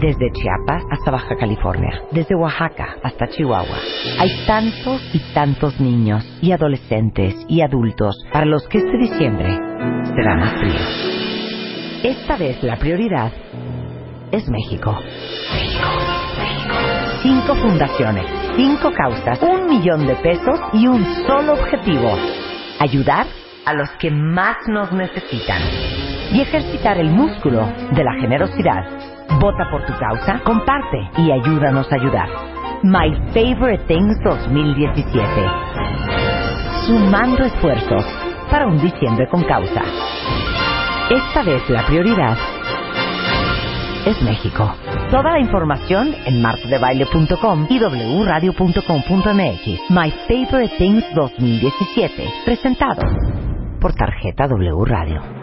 Desde Chiapas hasta Baja California, desde Oaxaca hasta Chihuahua. Hay tantos y tantos niños y adolescentes y adultos para los que este diciembre será más frío. Esta vez la prioridad es México. Cinco fundaciones, cinco causas, un millón de pesos y un solo objetivo. Ayudar a los que más nos necesitan. Y ejercitar el músculo de la generosidad. Vota por tu causa, comparte y ayúdanos a ayudar. My Favorite Things 2017. Sumando esfuerzos para un diciembre con causa. Esta vez la prioridad es México. Toda la información en martadebaile.com y wradio.com.mx. My Favorite Things 2017. Presentado por tarjeta W Radio.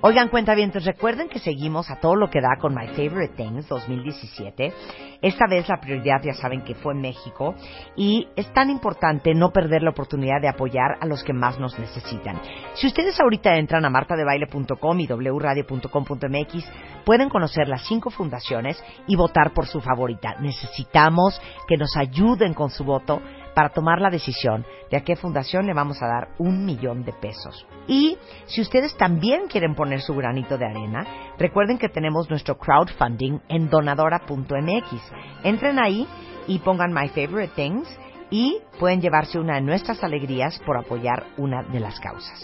Oigan, cuentavientes, recuerden que seguimos a todo lo que da con My Favorite Things 2017. Esta vez la prioridad ya saben que fue México y es tan importante no perder la oportunidad de apoyar a los que más nos necesitan. Si ustedes ahorita entran a martadebaile.com y wradio.com.mx, pueden conocer las cinco fundaciones y votar por su favorita. Necesitamos que nos ayuden con su voto para tomar la decisión de a qué fundación le vamos a dar un millón de pesos. Y si ustedes también quieren poner su granito de arena, recuerden que tenemos nuestro crowdfunding en donadora.mx. Entren ahí y pongan My Favorite Things y pueden llevarse una de nuestras alegrías por apoyar una de las causas.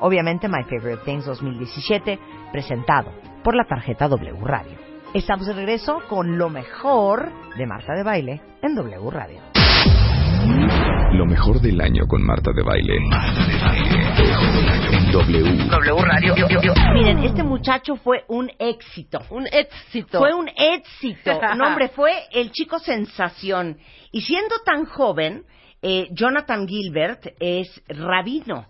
Obviamente My Favorite Things 2017, presentado por la tarjeta W Radio. Estamos de regreso con lo mejor de Marta de Baile en W Radio. Lo mejor del año con Marta de Baile. En W. W Radio. Miren, este muchacho fue un éxito. Un éxito. Fue un éxito. No, hombre, fue el chico sensación. Y siendo tan joven, eh, Jonathan Gilbert es rabino.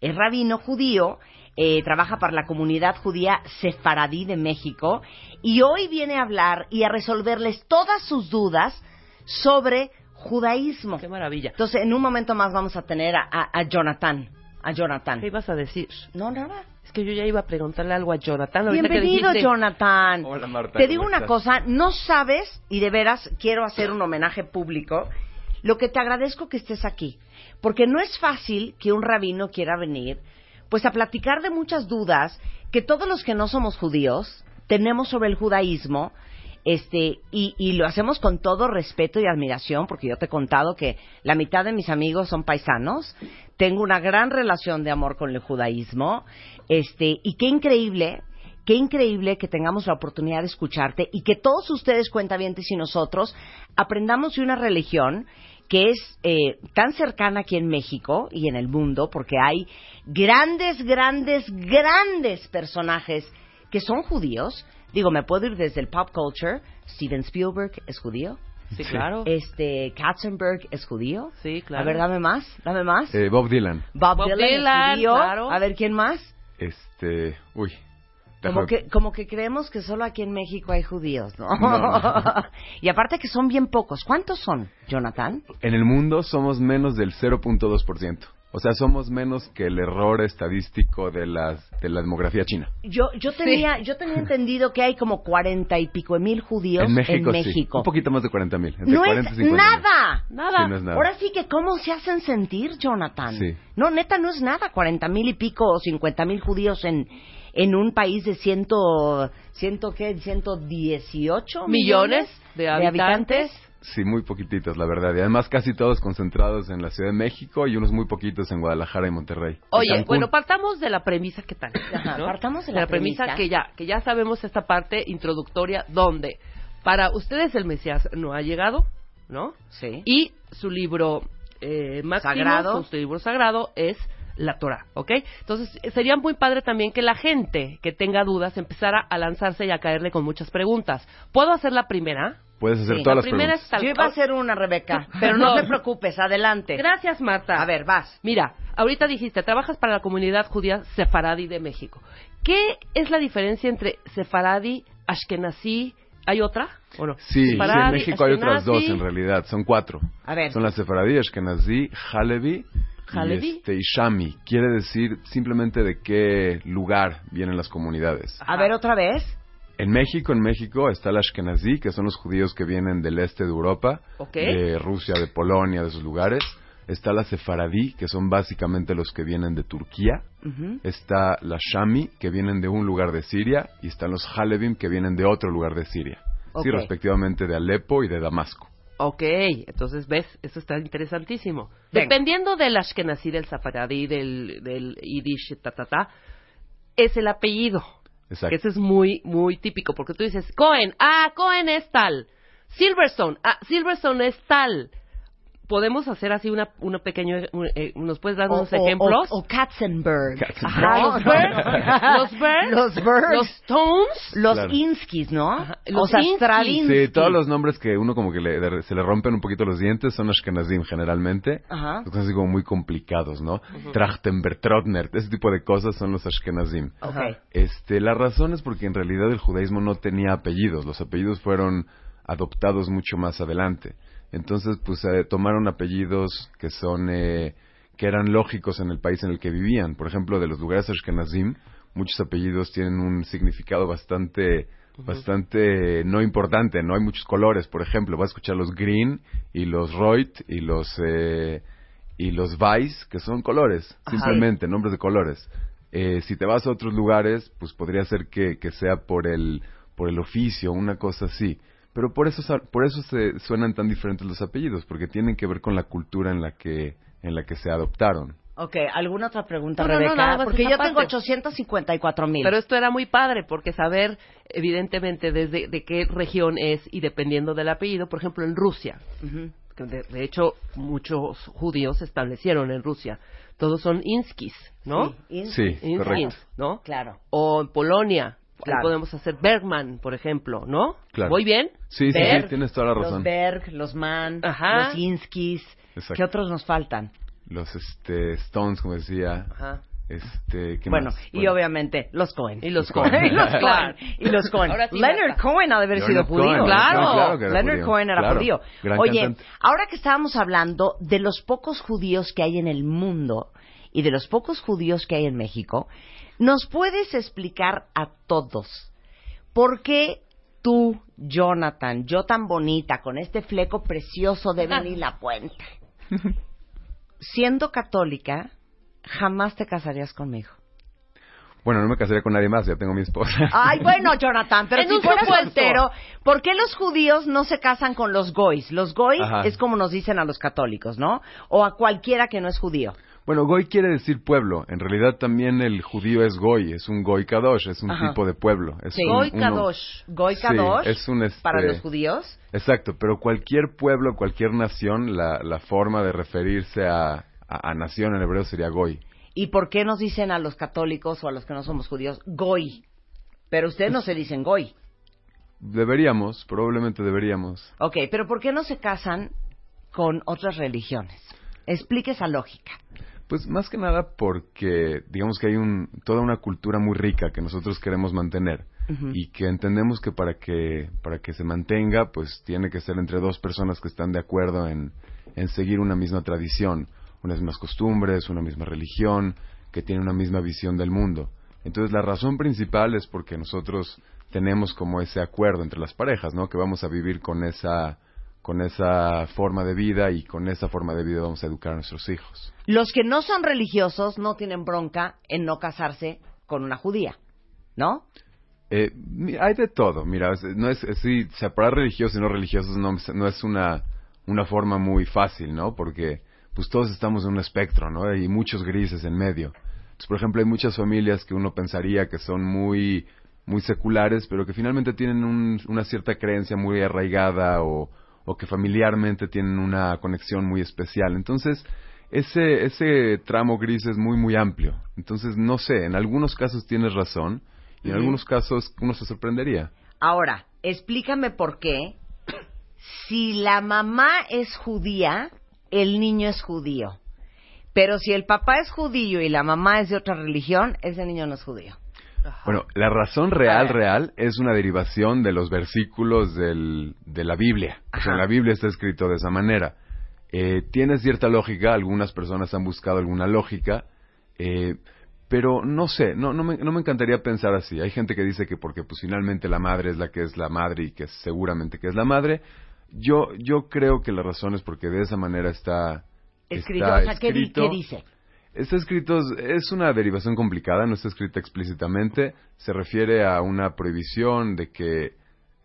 Es rabino judío. eh, trabaja para la comunidad judía sefaradí de México. Y hoy viene a hablar y a resolverles todas sus dudas sobre judaísmo. Qué maravilla. Entonces, en un momento más vamos a tener a, a- a Jonathan. A Jonathan. ¿Qué ibas a decir? No, nada. Es que yo ya iba a preguntarle algo a Jonathan. Bienvenido, dijiste- Jonathan. Hola, Marta, Te ¿cómo digo una estás? cosa, no sabes, y de veras quiero hacer un homenaje público, lo que te agradezco que estés aquí. Porque no es fácil que un rabino quiera venir, pues a platicar de muchas dudas que todos los que no somos judíos tenemos sobre el judaísmo, este, y, lo hacemos con todo respeto y admiración, porque yo te he contado que la mitad de mis amigos son paisanos, tengo una gran relación de amor con el judaísmo, este, y qué increíble Qué increíble que tengamos la oportunidad de escucharte y que todos ustedes, cuentavientes y nosotros, aprendamos de una religión que es eh, tan cercana aquí en México y en el mundo, porque hay grandes, grandes, grandes personajes que son judíos. Digo, me puedo ir desde el pop culture. Steven Spielberg es judío. Sí, claro. Este, Katzenberg es judío. Sí, claro. A ver, dame más, dame más. Eh, Bob Dylan. Bob, Bob Dylan, es Dylan, judío. claro. A ver, ¿quién más? Este. Uy. Como que, como que creemos que solo aquí en México hay judíos, ¿no? No. y aparte que son bien pocos. ¿Cuántos son, Jonathan? En el mundo somos menos del 0.2%. O sea, somos menos que el error estadístico de, las, de la demografía china. Yo, yo tenía, yo tenía entendido que hay como cuarenta y pico de mil judíos en México. Un poquito más de 40 mil. No es nada, nada. Sí, no es nada. Ahora sí que cómo se hacen sentir, Jonathan. Sí. No, neta, no es nada. Cuarenta mil y pico o cincuenta mil judíos en, en un país de ciento, ciento qué, 118 Millones de habitantes. Sí, muy poquititos, la verdad. Y además casi todos concentrados en la Ciudad de México y unos muy poquitos en Guadalajara y Monterrey. Oye, bueno, partamos de la premisa que tal. Ajá, ¿no? partamos de la premisa, premisa. que ya que ya sabemos esta parte introductoria donde para ustedes el Mesías no ha llegado, ¿no? Sí. Y su libro eh, máximo, Sagrado. su libro sagrado es la Torah, ¿ok? Entonces eh, sería muy padre también que la gente que tenga dudas empezara a lanzarse y a caerle con muchas preguntas. ¿Puedo hacer la primera? Puedes hacer Sí, todas la las primera preguntas. es tal Yo iba a hacer una, Rebeca, pero no, No. te preocupes, adelante. Gracias, Marta. A ver, vas. Mira, ahorita dijiste, trabajas para la comunidad judía sefaradi de México. ¿Qué es la diferencia entre sefaradi, ashkenazí? ¿Hay otra? ¿O no? Sí, sí, en México hay otras dos en realidad, son cuatro. A ver. Son la Sefaradí, Ashkenazí, Halevi Halevi. y, este, y Shami. Quiere decir simplemente de qué lugar vienen las comunidades. A ver, otra vez. En México, en México está el Ashkenazí, que son los judíos que vienen del este de Europa, de Rusia, de Polonia, de esos lugares. Está la Sefaradí, que son básicamente los que vienen de Turquía. Ujú. Está la Shami, que vienen de un lugar de Siria. Y están los Halevim, que vienen de otro lugar de Siria. Sí, respectivamente de Alepo y de Damasco. Ok, entonces ves, eso está interesantísimo. Venga. Dependiendo del ashkenazí, del sefaradí, del, del yiddish, ta, ta, ta, es el apellido. Exacto. Que ese es muy, muy típico, porque tú dices, Cohen, ah, Cohen es tal. Silverstone, ah, Silverstone es tal. Podemos hacer así una, una pequeña, un- eh, ¿nos puedes dar O- unos o- ejemplos? O, o Katzenberg. Katzenberg. Ajá, los Bergs, los Bergs, Los Bergs. los Stones, Los Claro. Inskis, ¿no? Ajá, los Inskis. Stravinsky. Sí, todos los nombres que uno como que le- de- se le rompen un poquito los dientes son Ashkenazim generalmente. Ajá. Son así como muy complicados, ¿no? Trachtenberg, Trotner, ese tipo de cosas son los Ashkenazim. Este, la razón es porque en realidad el judaísmo no tenía apellidos. Los apellidos fueron adoptados mucho más adelante. Entonces, pues eh, tomaron apellidos que son eh, que eran lógicos en el país en el que vivían. Por ejemplo, de los lugares Ashkenazim, muchos apellidos tienen un significado bastante bastante no importante, no hay muchos colores, por ejemplo, vas a escuchar los Green y los Reut y los eh, y los Weiss, que son colores, Ajá. simplemente nombres de colores. Eh, si te vas a otros lugares, pues podría ser que, que sea por el por el oficio, una cosa así. Pero por eso por eso se suenan tan diferentes los apellidos, porque tienen que ver con la cultura en la que en la que se adoptaron. Ok, ¿alguna otra pregunta, No, no, no, Rebeca? nada más Porque yo tengo parte. 854 mil. Pero esto era muy padre, porque saber, evidentemente, desde de qué región es y dependiendo del apellido, por ejemplo, en Rusia, que de, de hecho muchos judíos se establecieron en Rusia, todos son inskis, ¿no? Sí, Sí, Inskis. correcto. ¿no? Claro. O en Polonia, Claro. podemos hacer Bergman, por ejemplo, ¿no? Claro. ¿Voy bien? Sí, sí, Berg, sí, tienes toda la Los razón. Berg, los Mann, Ajá. los Inskis. Exacto. ¿Qué otros nos faltan? Los este, Stones, como decía. Ajá. Este, ¿qué Bueno, más? y obviamente los Cohen. Y los Cohen. Cohen. y los Claro. Cohen. Y los Cohen. Sí, Leonard. Cohen ha de haber sido judío. Cohen, Claro. sí, claro Leonard judío. Cohen era Claro, judío. gran Oye, cantante. ahora que estábamos hablando de los pocos judíos que hay en el mundo y de los pocos judíos que hay en México, ¿nos puedes explicar a todos por qué tú, Jonathan, yo tan bonita, con este fleco precioso de Beni La Puente, siendo católica, jamás te casarías conmigo? Bueno, no me casaría con nadie más, ya tengo mi esposa. Ay, bueno, Jonathan, pero si un fueras soltero, ¿por qué los judíos no se casan con los goys? Los goys Ajá. es como nos dicen a los católicos, ¿no? O a cualquiera que no es judío. Bueno, Goy quiere decir pueblo. En realidad también el judío es Goy, es un Goy Kadosh, es un Ajá. tipo de pueblo. Es Sí. un- Goy uno- Kadosh. Goy Sí, kadosh es un, este- para los judíos. Exacto, pero cualquier pueblo, cualquier nación, la, la forma de referirse a, a, a nación en hebreo sería Goy. ¿Y por qué nos dicen a los católicos o a los que no somos judíos goy? Pero ustedes no se dicen goy. Deberíamos, probablemente deberíamos. Ok, pero ¿por qué no se casan con otras religiones? Explique esa lógica. Pues más que nada porque digamos que hay un, toda una cultura muy rica que nosotros queremos mantener y que entendemos que para que para que se mantenga pues tiene que ser entre dos personas que están de acuerdo en, en seguir una misma tradición, unas mismas costumbres, una misma religión, que tiene una misma visión del mundo. Entonces la razón principal es porque nosotros tenemos como ese acuerdo entre las parejas, ¿no? Que vamos a vivir con esa con esa forma de vida y con esa forma de vida vamos a educar a nuestros hijos. Los que no son religiosos no tienen bronca en no casarse con una judía. ¿no? Eh, hay de todo, mira, no es, es- sí, separar religiosos y no religiosos no, no es una, una forma muy fácil, ¿no? Porque pues todos estamos en un espectro, ¿no? Hay muchos grises en medio. Entonces, por ejemplo, hay muchas familias que uno pensaría que son muy, muy seculares, pero que finalmente tienen un- una cierta creencia muy arraigada o, o que familiarmente tienen una conexión muy especial. Entonces, ese, ese tramo gris es muy, muy amplio. Entonces, no sé, en algunos casos tienes razón y en algunos casos uno se sorprendería. Ahora, explícame por qué, si la mamá es judía, el niño es judío. Pero si el papá es judío y la mamá es de otra religión, ese niño no es judío. Bueno, la razón real, real, es una derivación de los versículos del, de la Biblia. O sea, en la Biblia está escrito de esa manera. Eh, tiene cierta lógica, algunas personas han buscado alguna lógica, eh, pero no sé, no, no, me, no me encantaría pensar así. Hay gente que dice que porque pues finalmente la madre es la que es la madre y que seguramente que es la madre. Yo, yo creo que la razón es porque de esa manera está, Escrito, está o sea, ¿qué, di- escrito. qué dice? Está escrito, es una derivación complicada, no está escrita explícitamente, se refiere a una prohibición de que,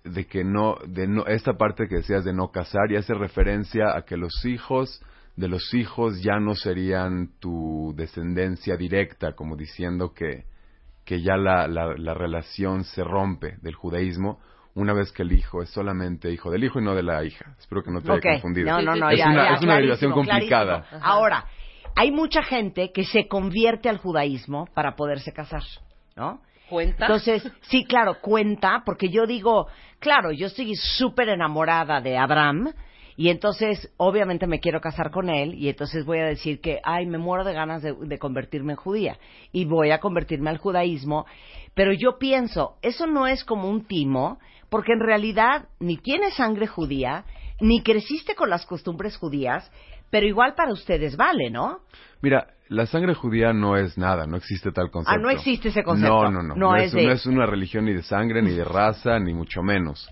de que no, de no, esta parte que decías de no casar y hace referencia a que los hijos de los hijos ya no serían tu descendencia directa, como diciendo que, que ya la, la, la relación se rompe del judaísmo una vez que el hijo es solamente hijo del hijo y no de la hija. Espero que no te Ok, haya confundido. No, no, no, es ya, una, ya, es una derivación complicada. clarísimo. Ahora, hay mucha gente que se convierte al judaísmo para poderse casar, ¿no? ¿Cuenta? Entonces, sí, claro, cuenta, porque yo digo, claro, yo estoy súper enamorada de Abraham, y entonces, obviamente, me quiero casar con él, y entonces voy a decir que, ay, me muero de ganas de, de convertirme en judía, y voy a convertirme al judaísmo, pero yo pienso, eso no es como un timo, porque en realidad ni tienes sangre judía, ni creciste con las costumbres judías, pero igual para ustedes vale, ¿no? Mira, la sangre judía no es nada, no existe tal concepto. Ah, no existe ese concepto. No, no, no. No No, es de- no es una religión ni de sangre, ni de raza, ni mucho menos.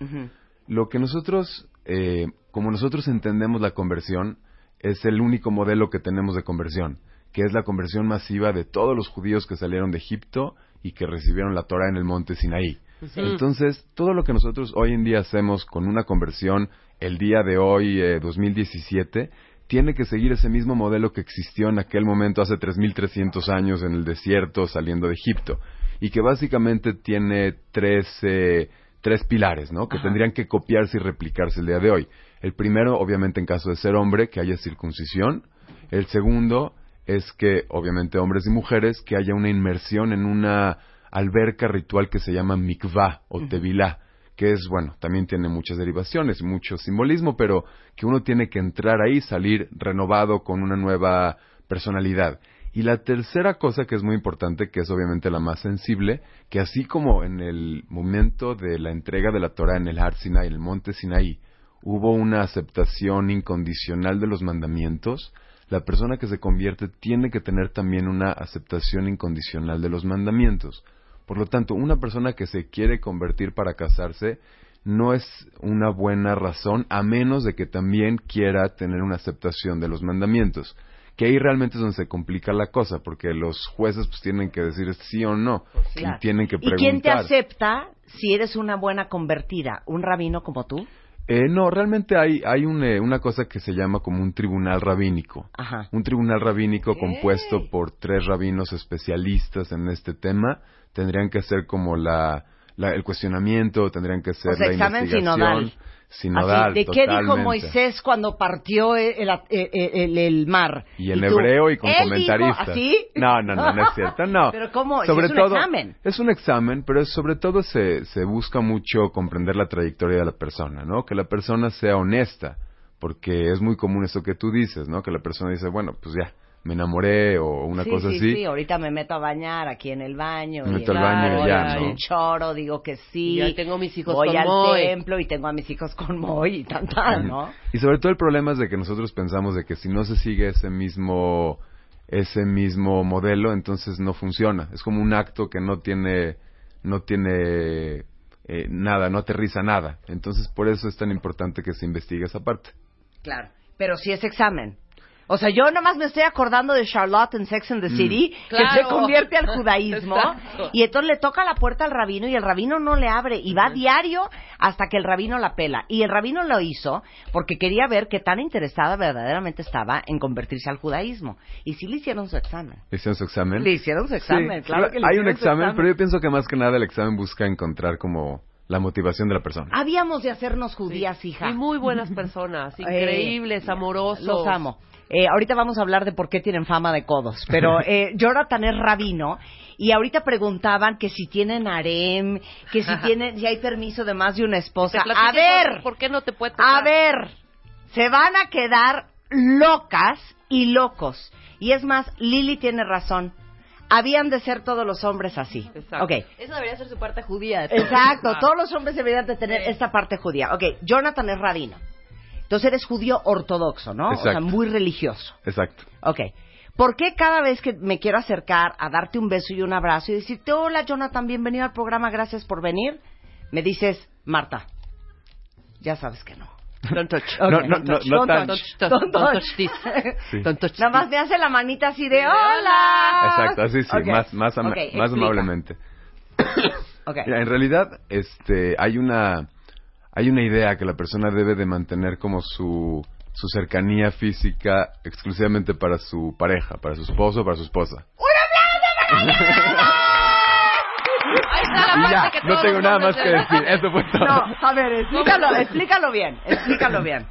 Lo que nosotros, eh, como nosotros entendemos la conversión, es el único modelo que tenemos de conversión, que es la conversión masiva de todos los judíos que salieron de Egipto y que recibieron la Torah en el monte Sinaí. Entonces, todo lo que nosotros hoy en día hacemos con una conversión, el día de hoy, eh, 2017, tiene que seguir ese mismo modelo que existió en aquel momento hace 3.300 años en el desierto saliendo de Egipto y que básicamente tiene tres, eh, tres pilares, ¿no? Que tendrían que copiarse y replicarse el día de hoy. El primero, obviamente, en caso de ser hombre, que haya circuncisión. El segundo es que, obviamente, hombres y mujeres, que haya una inmersión en una alberca ritual que se llama mikvah o tevilá, que es, bueno, también tiene muchas derivaciones, mucho simbolismo, pero que uno tiene que entrar ahí, salir renovado con una nueva personalidad. Y la tercera cosa que es muy importante, que es obviamente la más sensible, que así como en el momento de la entrega de la Torah en el Har Sinai, el monte Sinaí, hubo una aceptación incondicional de los mandamientos, la persona que se convierte tiene que tener también una aceptación incondicional de los mandamientos. Por lo tanto, una persona que se quiere convertir para casarse no es una buena razón a menos de que también quiera tener una aceptación de los mandamientos. Que ahí realmente es donde se complica la cosa, porque los jueces pues tienen que decir sí o no Claro. y tienen que ¿Y preguntar. quién te acepta si eres una buena convertida? ¿Un rabino como tú? Eh, no, realmente hay, hay un, eh, una cosa que se llama como un tribunal rabínico. Ajá. Un tribunal rabínico compuesto por tres rabinos especialistas en este tema. Tendrían que hacer como la, la- el cuestionamiento, tendrían que hacer O sea, la examen investigación. sinodal. Sinodal, Así, ¿De qué dijo. Moisés cuando partió el, el- el- el mar? Y en hebreo y con comentaristas. No, no, no, no es cierto, no. Pero ¿cómo? Sobre es un todo, examen. Es un examen, pero sobre todo se, se busca mucho comprender la trayectoria de la persona, ¿no? Que la persona sea honesta, porque es muy común eso que tú dices, ¿no? Que la persona dice, bueno, pues ya, me enamoré o una sí, cosa sí, así. sí, ahorita me meto a bañar aquí en el baño. Me meto al baño y ya, ¿no? choro, digo que sí. Y ya tengo mis hijos voy con al Moy. templo y tengo a mis hijos con Moy y tan, tan, ¿no? Y sobre todo el problema es de que nosotros pensamos de que si no se sigue ese mismo ese mismo modelo, entonces no funciona. Es como un acto que no tiene no tiene eh, nada, no aterriza nada. Entonces por eso es tan importante que se investigue esa parte. Claro. Pero sí es examen. O sea, yo nomás me estoy acordando de Charlotte en Sex and the City, que Claro. se convierte al judaísmo, Exacto. y entonces le toca la puerta al rabino y el rabino no le abre, y va diario hasta que el rabino la pela. Y el rabino lo hizo porque quería ver qué tan interesada verdaderamente estaba en convertirse al judaísmo. Y sí le hicieron su examen. ¿Le hicieron su examen? Le hicieron su examen, Sí, claro que le Hay un su examen, pero yo pienso que más que nada el examen busca encontrar como la motivación de la persona. Habíamos de hacernos judías, hija. Y muy buenas personas, Eh, increíbles, amorosos. Los amo. Eh, ahorita vamos a hablar de por qué tienen fama de codos, pero eh, Jonathan es rabino y ahorita preguntaban que si tienen harem, que si tienen, si hay permiso de más de una esposa. A ver, por- ¿Por qué no te puede a tocar? ver, se van a quedar locas y locos. Y es más, Lili tiene razón. Habían de ser todos los hombres así. Exacto. Ok. Eso debería ser su parte judía. Exacto, Ah. todos los hombres deberían de tener Sí. esta parte judía. Ok, Jonathan es rabino. Entonces eres judío ortodoxo, ¿no? O sea, Exacto. muy religioso. Exacto. Ok. ¿Por qué cada vez que me quiero acercar a darte un beso y un abrazo y decirte, hola Jonathan, bienvenido al programa, gracias por venir, me dices, Marta, ya sabes que no. Don't touch. Ok, No, no, don't no, touch, no don't touch, Don't touch touch. this. Sí. Don't touch Nada más me hace la manita así de, hola. Exacto, así sí, más, más, ama- amablemente. Mira, en realidad, este, hay una, hay una idea que la persona debe de mantener como su, su cercanía física exclusivamente para su pareja, para su esposo o para su esposa. La Y parte ya, que no tengo nada más que decir. Eso fue todo. No, a ver, explícalo, explícalo bien, explícalo bien.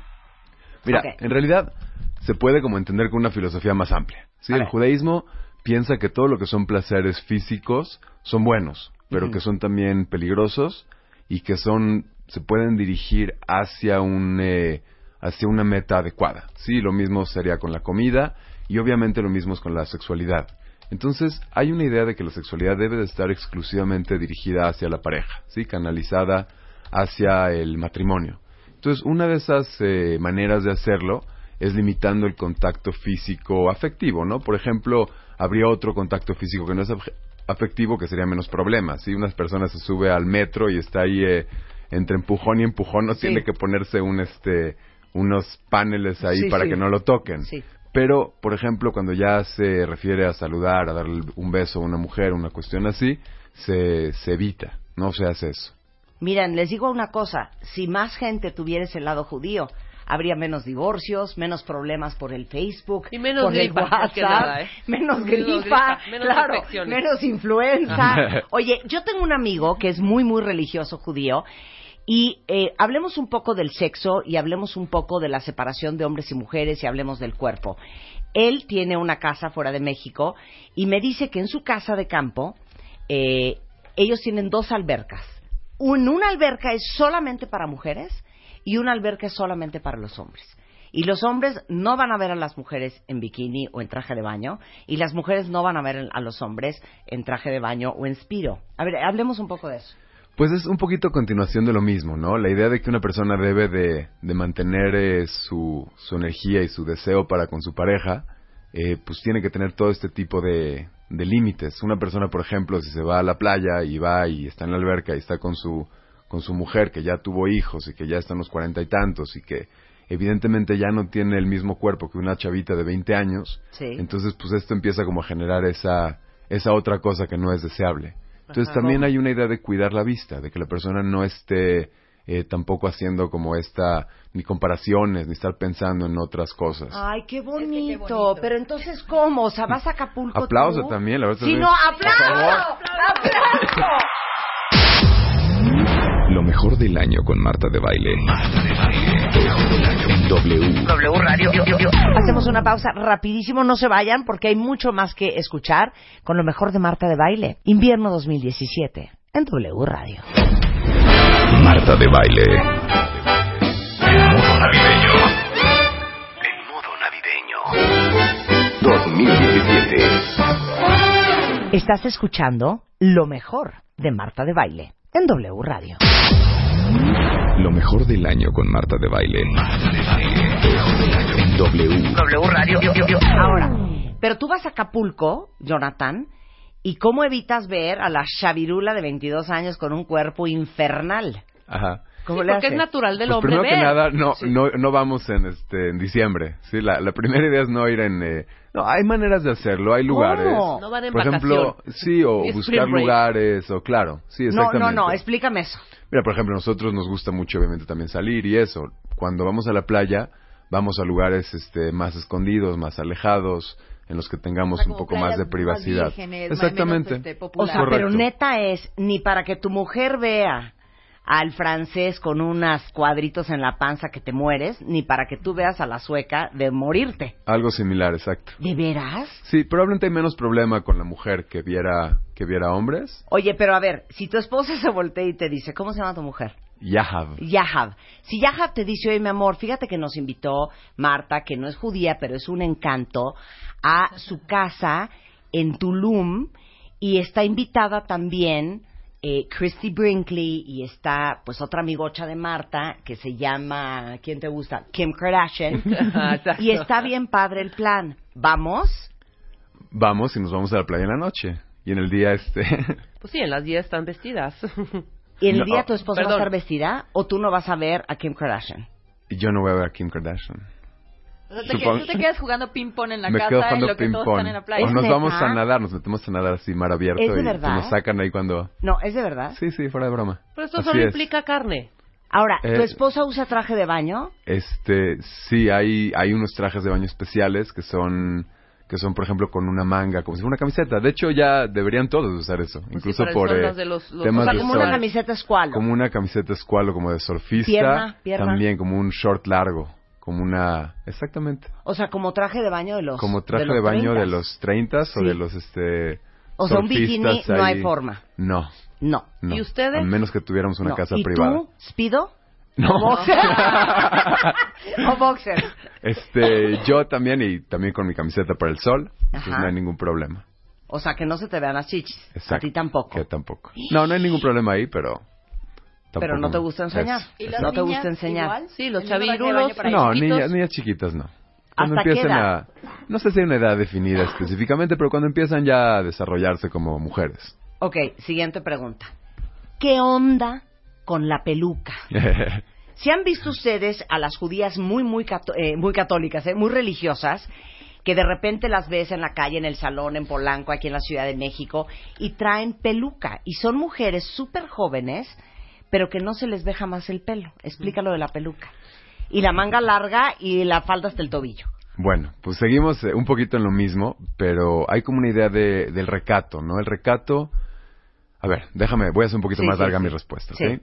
Mira, en realidad se puede como entender con una filosofía más amplia. ¿sí? El ver. judaísmo piensa que todo lo que son placeres físicos son buenos, pero que son también peligrosos y que son se pueden dirigir hacia un eh, hacia una meta adecuada. Sí, lo mismo sería con la comida y obviamente lo mismo es con la sexualidad. Entonces, hay una idea de que la sexualidad debe de estar exclusivamente dirigida hacia la pareja, ¿sí? Canalizada hacia el matrimonio. Entonces, una de esas eh, maneras de hacerlo es limitando el contacto físico afectivo, ¿no? Por ejemplo, habría otro contacto físico que no es af- afectivo que sería menos problema. Si una persona se sube al metro y está ahí eh, entre empujón y empujón, no Sí. tiene que ponerse un este unos paneles ahí Sí, para sí. que no lo toquen. Pero, por ejemplo, cuando ya se refiere a saludar, a darle un beso a una mujer, una cuestión así, se, se evita, no se hace eso. Miren, les digo una cosa, si más gente tuviera ese lado judío, habría menos divorcios, menos problemas por el Facebook, Y menos por el gripa, WhatsApp, que nada, ¿eh? menos Menos gripa, gripa, menos claro, menos influenza. Oye, yo tengo un amigo que es muy, muy religioso judío y eh, hablemos un poco del sexo y hablemos un poco de la separación de hombres y mujeres y hablemos del cuerpo. Él tiene una casa fuera de México y me dice que en su casa de campo eh, ellos tienen dos albercas. Un, una alberca es solamente para mujeres y una alberca es solamente para los hombres. Y los hombres no van a ver a las mujeres en bikini o en traje de baño y las mujeres no van a ver a los hombres en traje de baño o en spiro. A ver, hablemos un poco de eso. Pues es un poquito continuación de lo mismo, ¿no? La idea de que una persona debe de, de mantener eh, su, su energía y su deseo para con su pareja, eh, pues tiene que tener todo este tipo de, de límites. Una persona, por ejemplo, si se va a la playa y va y está en la alberca y está con su, con su mujer que ya tuvo hijos y que ya está en los cuarenta y tantos y que evidentemente ya no tiene el mismo cuerpo que una chavita de 20 años, Sí. entonces pues esto empieza como a generar esa, esa otra cosa que no es deseable. Entonces Ajá. también hay una idea de cuidar la vista, de que la persona no esté eh, tampoco haciendo como esta, ni comparaciones, ni estar pensando en otras cosas. Ay, qué bonito. qué bonito. Pero entonces, ¿cómo? O sea, ¿vas a Acapulco Aplauso tú? también, la verdad. Sí, también. no, aplauso. ¡Aplauso! Lo mejor del año con Marta de Baile. En W. Hacemos una pausa rapidísimo, no se vayan porque hay mucho más que escuchar con lo mejor de Marta de Baile. Invierno 2017 en W Radio. Marta de Baile. En modo navideño. En modo navideño. 2017. Estás escuchando lo mejor de Marta de Baile en W Radio. Lo mejor del año con Marta de Baile. En W. Ahora, pero tú vas a Acapulco, Jonathan, ¿y cómo evitas ver a la chavirula de 22 años con un cuerpo infernal? Ajá. ¿Cómo Sí, le porque es natural del Pues hombre primero que nada, no, Sí. no, no vamos en este en diciembre. Sí, la, la primera idea es no ir en. eh, no, hay maneras de hacerlo, hay lugares. ¿Cómo? No van en Por ejemplo, sí, o buscar break. lugares, o claro, sí, No, exactamente. no, no, explícame eso. Mira, por ejemplo, nosotros nos gusta mucho, obviamente, también salir y eso. Cuando vamos a la playa, vamos a lugares este, más escondidos, más alejados, en los que tengamos O sea, un poco más de más privacidad. vírgenes, Exactamente. menos, este, O populares. sea, pero neta es ni para que tu mujer vea al francés con unos cuadritos en la panza que te mueres, ni para que tú veas a la sueca de morirte. Algo similar, exacto. ¿De veras? Sí, probablemente hay menos problema con la mujer que viera, que viera hombres. Oye, pero a ver, si tu esposa se voltea y te dice, ¿cómo se llama tu mujer? Yahav. Yahab. Si Yahab te dice, oye, mi amor, fíjate que nos invitó Marta, que no es judía, pero es un encanto, a su casa en Tulum y está invitada también eh, Christy Brinkley y está pues otra amigocha de Marta que se llama, ¿quién te gusta? Kim Kardashian. Y está bien padre el plan. ¿Vamos? Vamos y nos vamos a la playa en la noche. Y en el día, este. Pues sí, en las 10 están vestidas. ¿Y en el No, día tu esposa va a estar vestida o tú no vas a ver a Kim Kardashian? yo no voy a ver a Kim Kardashian. O sea, te, Supongo- que- tú te quedas jugando ping-pong en la Me casa jugando lo que todos ping-pong. están en la playa. O nos ¿Es vamos a nadar, nos metemos a nadar así mar abierto ¿Es de y verdad? nos sacan ahí cuando... No, ¿es de verdad? Sí, sí, fuera de broma. Pero esto Así solo es. implica carne. Ahora, ¿tu Eh, esposa usa traje de baño? Este, sí, hay, hay unos trajes de baño especiales que son, que son, por ejemplo, con una manga, como si fuera una camiseta. De hecho, ya deberían todos usar eso, Pues incluso sí, por eh, de los- los- temas O sea, de como sol. una camiseta escualo. Como una camiseta escualo, como de surfista. Pierna, pierna. También como un short largo, como una, exactamente. O sea, como traje de baño de los Como traje de, los baño 30s. de los 30 Sí. o de los, este... O sea, un bikini no hay forma. No, No. no. ¿Y ustedes? A menos que tuviéramos una no. casa ¿Y privada. tú, Spido? No. ¿O boxer? ¿O boxer? Este, yo también y también con mi camiseta para el sol, pues no hay ningún problema. O sea, que no se te vean las chichis. Exacto. A ti tampoco. Que tampoco. No, no hay ningún problema ahí, pero Pero no te gusta enseñar. es- ¿Y las No te niñas gusta enseñar. igual? Sí, los ¿El mismo traje de chavirulos. No, niñas, niñas chiquitas no. Cuando ¿Hasta qué empiezan edad? a no sé si hay una edad definida específicamente, pero cuando empiezan ya a desarrollarse como mujeres. Ok, siguiente pregunta. ¿Qué onda con la peluca? Si han visto ustedes a las judías muy, muy, cató- eh, muy católicas, eh, muy religiosas, que de repente las ves en la calle, en el salón, en Polanco, aquí en la Ciudad de México, y traen peluca. Y son mujeres súper jóvenes, pero que no se les ve jamás el pelo. Explícalo de la peluca. Y la manga larga y la falda hasta el tobillo. Bueno, pues seguimos eh, un poquito en lo mismo, pero hay como una idea de, del recato, ¿no? El recato... A ver, déjame, voy a hacer un poquito Sí, más sí, larga sí. mi respuesta, ¿ok? Sí.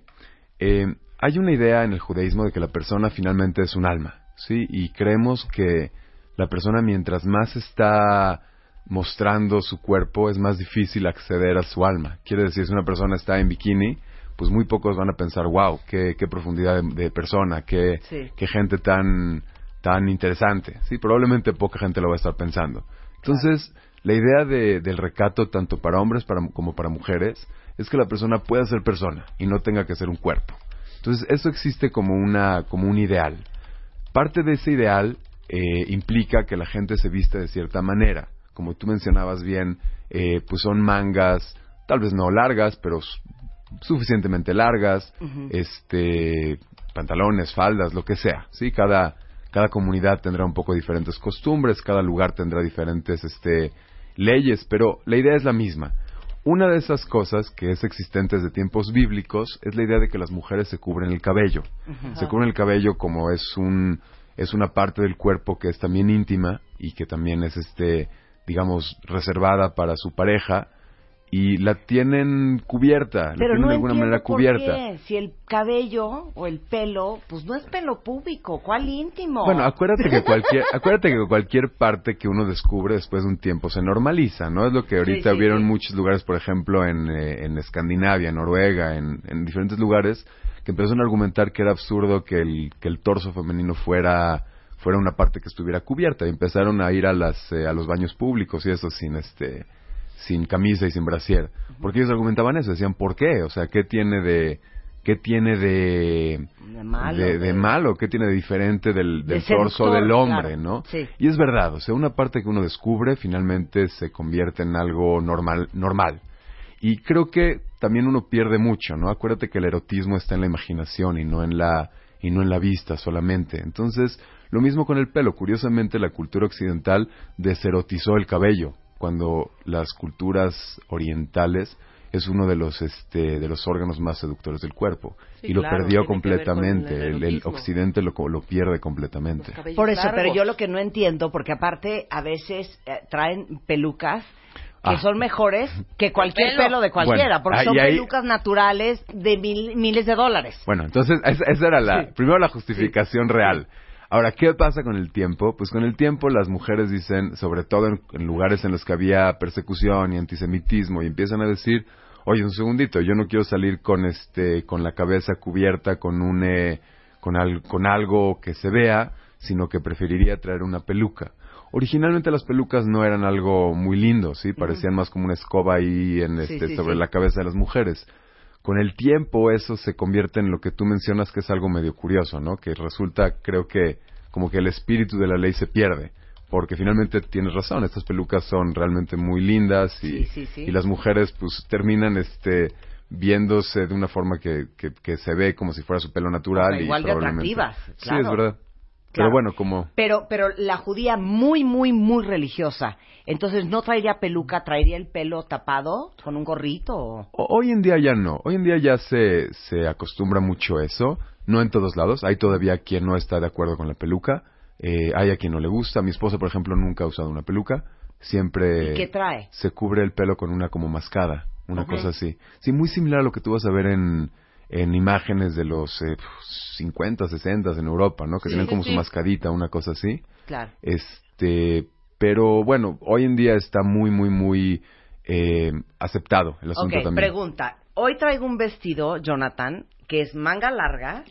Eh, hay una idea en el judaísmo de que la persona finalmente es un alma, ¿sí? Y creemos que la persona mientras más está mostrando su cuerpo es más difícil acceder a su alma. Quiere decir, si una persona está en bikini, pues muy pocos van a pensar, wow, qué, qué profundidad de, de persona, qué, Sí. qué gente tan, tan interesante. Sí, probablemente poca gente lo va a estar pensando. Entonces, la idea de- del recato, tanto para hombres para- como para mujeres, es que la persona pueda ser persona y no tenga que ser un cuerpo. Entonces, eso existe como, una, como un ideal. Parte de ese ideal eh, implica que la gente se viste de cierta manera. Como tú mencionabas bien, eh, pues son mangas, tal vez no largas, pero suficientemente largas, este, pantalones, faldas, lo que sea. Sí, cada cada comunidad tendrá un poco diferentes costumbres, cada lugar tendrá diferentes este leyes, pero la idea es la misma. Una de esas cosas que es existente desde tiempos bíblicos es la idea de que las mujeres se cubren el cabello. Se cubren el cabello como es un es una parte del cuerpo que es también íntima y que también es este digamos reservada para su pareja y la tienen cubierta, la Pero tienen no de alguna manera por cubierta. qué. Si el cabello o el pelo, pues no es pelo público, ¿cuál íntimo? Bueno, acuérdate que cualquier, acuérdate que cualquier parte que uno descubre después de un tiempo se normaliza, ¿no? Es lo que ahorita Sí, sí, vieron sí. muchos lugares, por ejemplo, en, eh, en Escandinavia, en Noruega, en, en diferentes lugares, que empezaron a argumentar que era absurdo que el, que el torso femenino fuera fuera una parte que estuviera cubierta y empezaron a ir a las eh, a los baños públicos y eso sin este sin camisa y sin brasier porque ellos argumentaban eso decían por qué o sea qué tiene de qué tiene de De malo, de, de de- malo qué tiene de diferente del, De del torso del hombre claro. no Sí. y es verdad o sea una parte que uno descubre finalmente se convierte en algo normal normal Y creo que también uno pierde mucho, ¿no? Acuérdate que el erotismo está en la imaginación y no en la y no en la vista solamente. Entonces, lo mismo con el pelo. Curiosamente, la cultura occidental deserotizó el cabello, cuando las culturas orientales es uno de los este de los órganos más seductores del cuerpo Sí, y lo claro, perdió completamente el el, el erotismo. occidente lo, lo pierde completamente Por eso, pero yo lo que no entiendo, porque aparte a veces eh, traen pelucas que Ah. son mejores que cualquier pelo. pelo. de cualquiera, Bueno, porque son ahí- pelucas naturales de mil- miles de dólares. Bueno, entonces esa, esa era la, primero la justificación real. Ahora, ¿qué pasa con el tiempo? Pues con el tiempo las mujeres dicen, sobre todo en, en lugares en los que había persecución y antisemitismo, y empiezan a decir, oye, un segundito, yo no quiero salir con este, con la cabeza cubierta con un, eh, con, al- con algo que se vea, sino que preferiría traer una peluca. Originalmente las pelucas no eran algo muy lindo, ¿sí? Parecían más como una escoba ahí en Sí, este, sí, sobre sí. la cabeza de las mujeres con el tiempo eso se convierte en lo que tú mencionas que es algo medio curioso, ¿no? Que resulta, creo que, como que el espíritu de la ley se pierde. Porque finalmente tienes razón, estas pelucas son realmente muy lindas y, Sí, sí, sí. y las mujeres pues terminan este viéndose de una forma que, que, que se ve como si fuera su pelo natural sea, y igual de probablemente- atractivas, Sí, claro. es verdad. Claro. Pero bueno, como Pero, pero la judía muy, muy, muy religiosa, entonces no traería peluca, traería el pelo tapado con un gorrito. o- Hoy en día ya no. Hoy en día ya se, se acostumbra mucho eso. No en todos lados. Hay todavía quien no está de acuerdo con la peluca. Eh, hay a quien no le gusta. Mi esposa, por ejemplo, nunca ha usado una peluca. Siempre ¿Y qué trae? se cubre el pelo con una como mascada. Una cosa así. Sí, muy similar a lo que tú vas a ver en, en imágenes de los eh, 50, 60 en Europa, ¿no? Que Sí, tienen como sí. su mascadita, una cosa así. Claro. Este, pero bueno, hoy en día está muy, muy, muy eh, aceptado el asunto Ok, también. pregunta. Hoy traigo un vestido, Jonathan, que es manga larga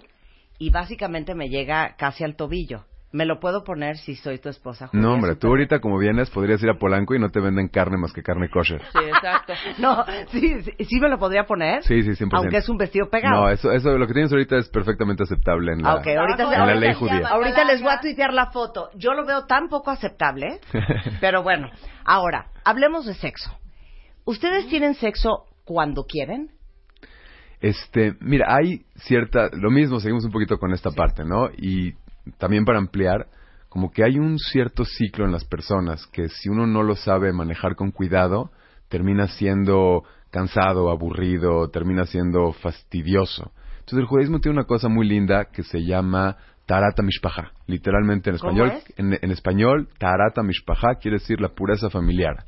y básicamente me llega casi al tobillo. ¿Me lo puedo poner si soy tu esposa? Julia? No, hombre, tú ahorita como vienes podrías ir a Polanco y no te venden carne más que carne kosher. Sí, exacto. No, sí, sí, sí me lo podría poner. Sí, sí, 100%. Aunque es un vestido pegado. No, eso, eso, lo que tienes ahorita es perfectamente aceptable en la, Ah, ok, ahorita, En se- en la ahorita- ley judía. ahorita les voy a tuitear la foto. Yo lo veo tan poco aceptable, pero bueno. Ahora, hablemos de sexo. ¿Ustedes tienen sexo cuando quieren? Este, mira, hay cierta, lo mismo, seguimos un poquito con esta parte, ¿no? Y también para ampliar, como que hay un cierto ciclo en las personas que si uno no lo sabe manejar con cuidado, termina siendo cansado, aburrido, termina siendo fastidioso. Entonces el judaísmo tiene una cosa muy linda que se llama Tarata Mishpaha. Literalmente en ¿Cómo español, es? en, en español, Tarata Mishpaha quiere decir la pureza familiar.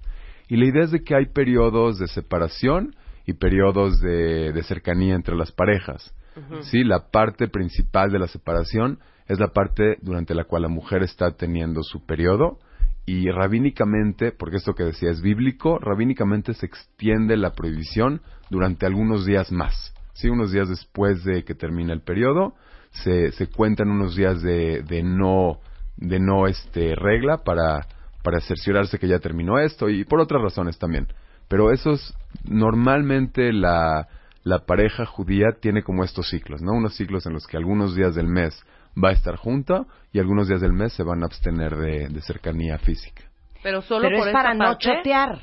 Y la idea es de que hay periodos de separación y periodos de, de cercanía entre las parejas. Sí, la parte principal de la separación es la parte durante la cual la mujer está teniendo su periodo y rabínicamente, porque esto que decía es bíblico, rabínicamente se extiende la prohibición durante algunos días más. Sí, unos días después de que termina el periodo, se, se cuentan unos días de, de no, de no este, regla para, para cerciorarse que ya terminó esto y por otras razones también. Pero esos, normalmente la, la pareja judía tiene como estos ciclos, ¿no? Unos ciclos en los que algunos días del mes va a estar junta y algunos días del mes se van a abstener de, de cercanía física. Pero solo Pero por es para no chotear.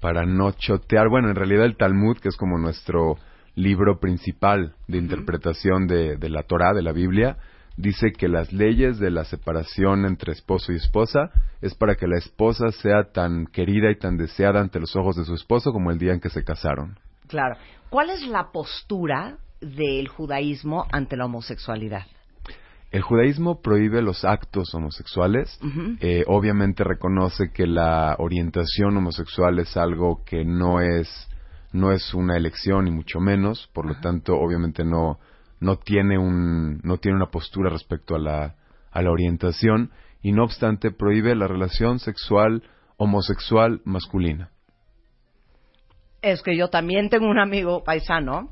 Para no chotear, bueno, en realidad el Talmud, que es como nuestro libro principal de interpretación de, de la Torah, de la Biblia, dice que las leyes de la separación entre esposo y esposa es para que la esposa sea tan querida y tan deseada ante los ojos de su esposo como el día en que se casaron. Claro. ¿Cuál es la postura del judaísmo ante la homosexualidad? El judaísmo prohíbe los actos homosexuales. Eh, obviamente reconoce que la orientación homosexual es algo que no es no es una elección ni mucho menos, por lo tanto, obviamente no no tiene un no tiene una postura respecto a la a la orientación. Y no obstante prohíbe la relación sexual homosexual masculina. Es que yo también tengo un amigo paisano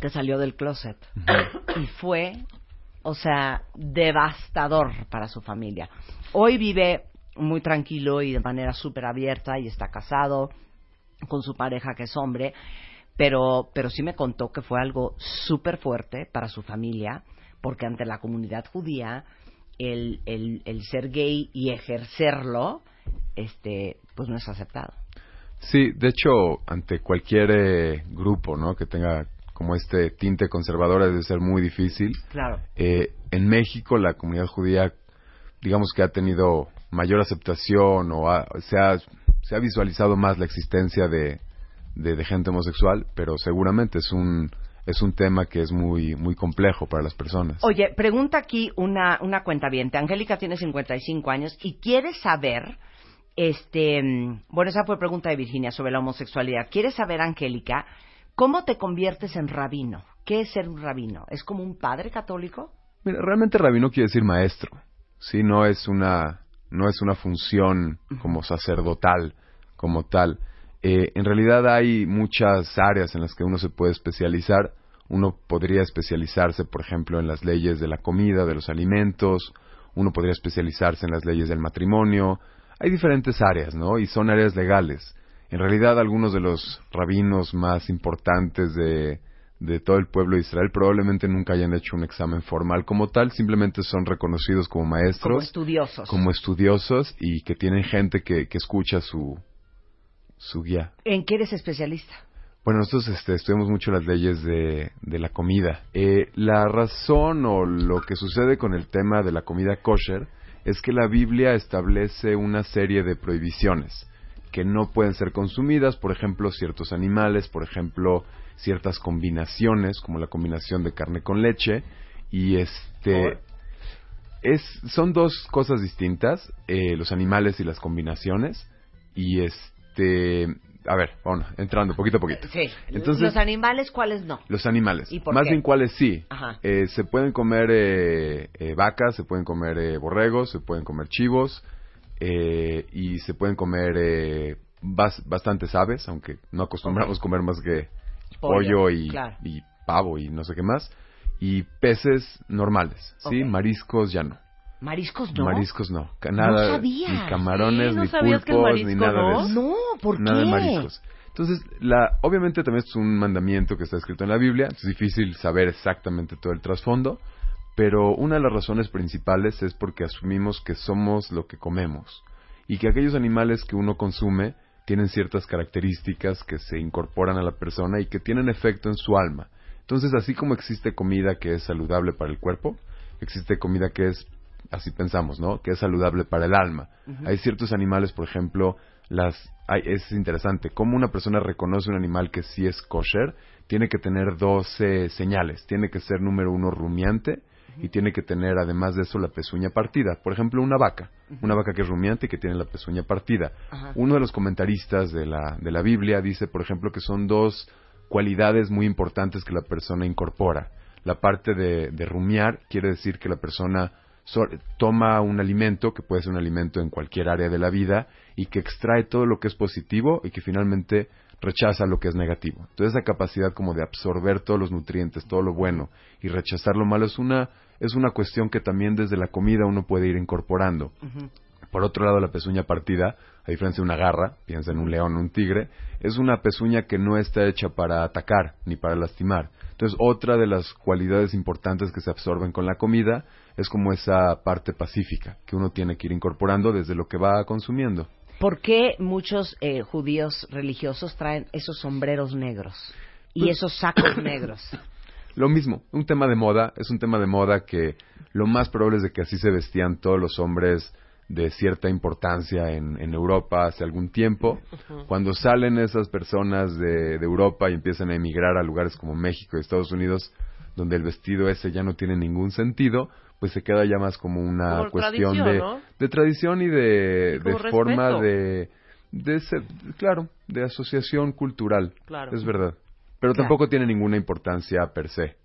que salió del closet y fue, o sea, devastador para su familia. Hoy vive muy tranquilo y de manera súper abierta y está casado con su pareja que es hombre, pero, pero sí me contó que fue algo súper fuerte para su familia porque ante la comunidad judía el, el, el ser gay y ejercerlo, este, pues no es aceptado. Sí, de hecho, ante cualquier eh, grupo, ¿no? Que tenga como este tinte conservador debe ser muy difícil. Claro. Eh, en México la comunidad judía, digamos que ha tenido mayor aceptación o ha- se, ha, se ha visualizado más la existencia de, de, de gente homosexual, pero seguramente es un es un tema que es muy muy complejo para las personas. Oye, pregunta aquí una, una cuenta Angélica tiene 55 años y quiere saber, este, mm, bueno, esa fue pregunta de Virginia sobre la homosexualidad. Quiere saber, Angélica, ¿cómo te conviertes en rabino? ¿Qué es ser un rabino? ¿Es como un padre católico? Mira, realmente rabino quiere decir maestro. Sí, no es una no es una función como sacerdotal como tal. Eh, en realidad hay muchas áreas en las que uno se puede especializar. Uno podría especializarse, por ejemplo, en las leyes de la comida, de los alimentos. Uno podría especializarse en las leyes del matrimonio. Hay diferentes áreas, ¿no? Y son áreas legales. En realidad, algunos de los rabinos más importantes de, de todo el pueblo de Israel probablemente nunca hayan hecho un examen formal como tal, simplemente son reconocidos como Como maestros, estudiosos. como estudiosos y que tienen gente que, que escucha su, su guía. ¿En qué eres especialista? Bueno, nosotros este, estudiamos mucho las leyes de, de la comida. Eh, la razón o lo que sucede con el tema de la comida kosher es que la Biblia establece una serie de prohibiciones que no pueden ser consumidas, por ejemplo, ciertos animales, por ejemplo, ciertas combinaciones, como la combinación de carne con leche, y este es son dos cosas distintas, eh, los animales y las combinaciones, y este, a ver, bueno, entrando poquito a poquito. Sí. Entonces, ¿Los animales cuáles no? los animales. ¿Y por Más qué? bien cuáles sí. Ajá. Eh, se pueden comer eh, eh, vacas, se pueden comer eh, borregos, se pueden comer chivos eh, y se pueden comer eh, bas- bastantes aves, aunque no acostumbramos comer más que Pollo, pollo, y, claro. y pavo y no sé qué más. Y peces normales, ¿sí? Mariscos ya no. ¿Mariscos no? Mariscos no. Nada, sabía. Ni camarones, Sí, ¿no ni pulpos, ni nada de no? eso. No, ¿por Nada qué? de mariscos. Entonces, la, obviamente también es un mandamiento que está escrito en la Biblia, es difícil saber exactamente todo el trasfondo, pero una de las razones principales es porque asumimos que somos lo que comemos y que aquellos animales que uno consume tienen ciertas características que se incorporan a la persona y que tienen efecto en su alma. Entonces, así como existe comida que es saludable para el cuerpo, existe comida que es, así pensamos, ¿no? Que es saludable para el alma. Hay ciertos animales, por ejemplo, las, hay- es interesante, cómo una persona reconoce un animal que sí es kosher, tiene que tener 12 señales. Tiene que ser, número uno, rumiante, y tiene que tener, además de eso, la pezuña partida. Por ejemplo, una vaca. Una vaca que es rumiante y que tiene la pezuña partida. Uno de los comentaristas de la, de la Biblia dice, por ejemplo, que son dos cualidades muy importantes que la persona incorpora. La parte de, de rumiar quiere decir que la persona so- toma un alimento, que puede ser un alimento en cualquier área de la vida, y que extrae todo lo que es positivo y que finalmente rechaza lo que es negativo. Entonces esa capacidad como de absorber todos los nutrientes, todo lo bueno, y rechazar lo malo es una, es una cuestión que también desde la comida uno puede ir incorporando. Por otro lado, la pezuña partida, a diferencia de una garra, piensa en un león o un tigre, es una pezuña que no está hecha para atacar ni para lastimar. Entonces, otra de las cualidades importantes que se absorben con la comida es como esa parte pacífica que uno tiene que ir incorporando desde lo que va consumiendo. ¿Por qué muchos eh, judíos religiosos traen esos sombreros negros y Pues- esos sacos negros? Lo mismo, un tema de moda, es un tema de moda que lo más probable es de que así se vestían todos los hombres de cierta importancia en, en Europa hace algún tiempo. Cuando salen esas personas de, de Europa y empiezan a emigrar a lugares como México y Estados Unidos, donde el vestido ese ya no tiene ningún sentido, pues se queda ya más como una Como cuestión de, ¿no? de tradición y de, de forma de, de ser- claro, de asociación cultural. Claro. Es verdad. Pero Claro. tampoco tiene ninguna importancia per se.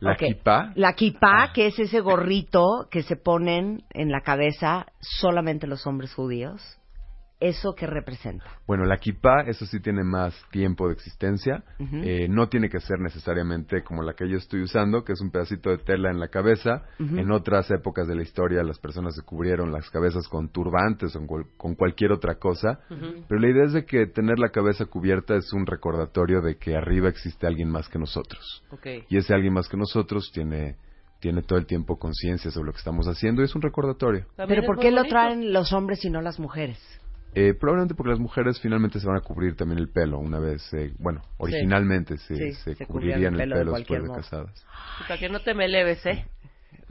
La Ok. kipá, La kipá, Ah. que es ese gorrito que se ponen en la cabeza solamente los hombres judíos, ¿eso qué representa? bueno, la kipá, eso sí tiene más tiempo de existencia. Eh, no tiene que ser necesariamente como la que yo estoy usando, que es un pedacito de tela en la cabeza. En otras épocas de la historia las personas se cubrieron las cabezas con turbantes o con, cual- con cualquier otra cosa. Pero la idea es de que tener la cabeza cubierta es un recordatorio de que arriba existe alguien más que nosotros. Y ese alguien más que nosotros tiene, tiene todo el tiempo conciencia sobre lo que estamos haciendo y es un recordatorio. También Pero ¿por qué lo traen los hombres y no las mujeres? Eh, probablemente porque las mujeres finalmente se van a cubrir también el pelo una vez, eh, bueno, originalmente se, Sí, se, se cubrían cubrirían el el pelo de después de casadas. Para que no te me leves, ¿eh?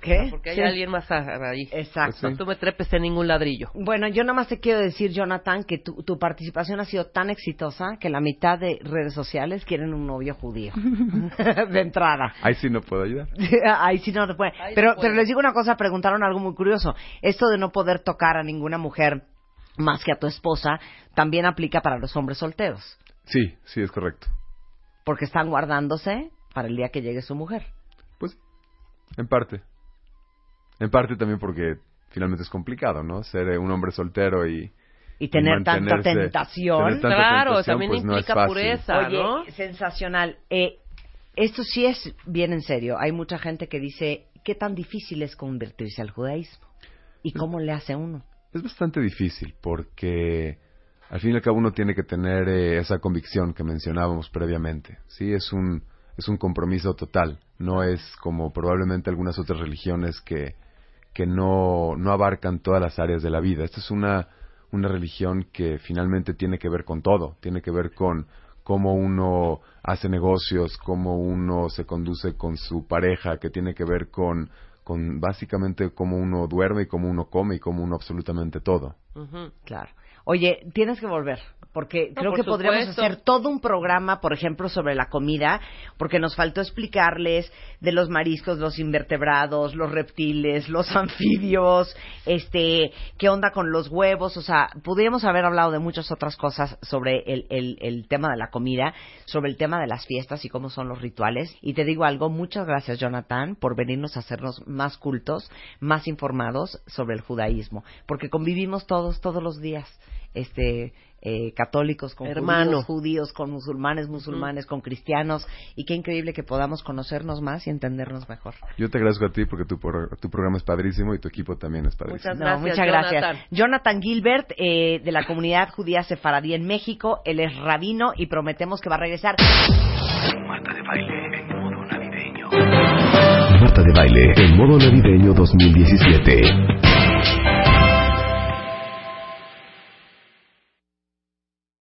¿Qué? Porque hay Sí. alguien más ahí. Exacto. No tú me trepes en ningún ladrillo. Bueno, yo nada más te quiero decir, Jonathan, que tu, tu participación ha sido tan exitosa que la mitad de redes sociales quieren un novio judío. de entrada. Ahí sí no puedo ayudar. Ahí sí no te puede. Ahí no Pero, puede. pero les digo una cosa, preguntaron algo muy curioso. Esto de no poder tocar a ninguna mujer más que a tu esposa, también aplica para los hombres solteros. Sí, sí, es correcto. Porque están guardándose para el día que llegue su mujer. Pues, en parte. En parte también porque finalmente es complicado, ¿no? Ser eh, un hombre soltero y... Y tener tanta tentación. tener tanta Claro, tentación, también pues, implica pureza, Oye, ¿no? sensacional. Eh, esto sí es bien en serio. Hay mucha gente que dice, ¿qué tan difícil es convertirse al judaísmo? ¿Y cómo le hace uno? Es bastante difícil porque al fin y al cabo uno tiene que tener eh, esa convicción que mencionábamos previamente. Sí, es un es un compromiso total. No es como probablemente algunas otras religiones que que no no abarcan todas las áreas de la vida. Esta es una una religión que finalmente tiene que ver con todo. Tiene que ver con cómo uno hace negocios, cómo uno se conduce con su pareja, que tiene que ver con con básicamente cómo uno duerme y cómo uno come y cómo uno absolutamente todo. Claro. Oye, tienes que volver, porque No, creo por que podríamos hacer todo un programa, por ejemplo, sobre la comida, porque nos faltó explicarles de los mariscos, los invertebrados, los reptiles, los anfibios, este, qué onda con los huevos, o sea, podríamos haber hablado de muchas otras cosas sobre el, el, el tema de la comida, sobre el tema de las fiestas y cómo son los rituales. Y te digo algo, muchas gracias, Jonathan, por venirnos a hacernos más cultos, más informados sobre el judaísmo, porque convivimos todos, todos los días este eh, católicos con Hermano. judíos, judíos con musulmanes, musulmanes con cristianos y qué increíble que podamos conocernos más y entendernos mejor. Yo te agradezco a ti porque tu, tu programa es padrísimo y tu equipo también es padrísimo. Muchas No, gracias, muchas gracias. Jonathan. Jonathan Gilbert eh, de la comunidad judía sefaradí en México, él es rabino y prometemos que va a regresar. Marta de baile en modo navideño. Marta de baile en modo navideño 2017.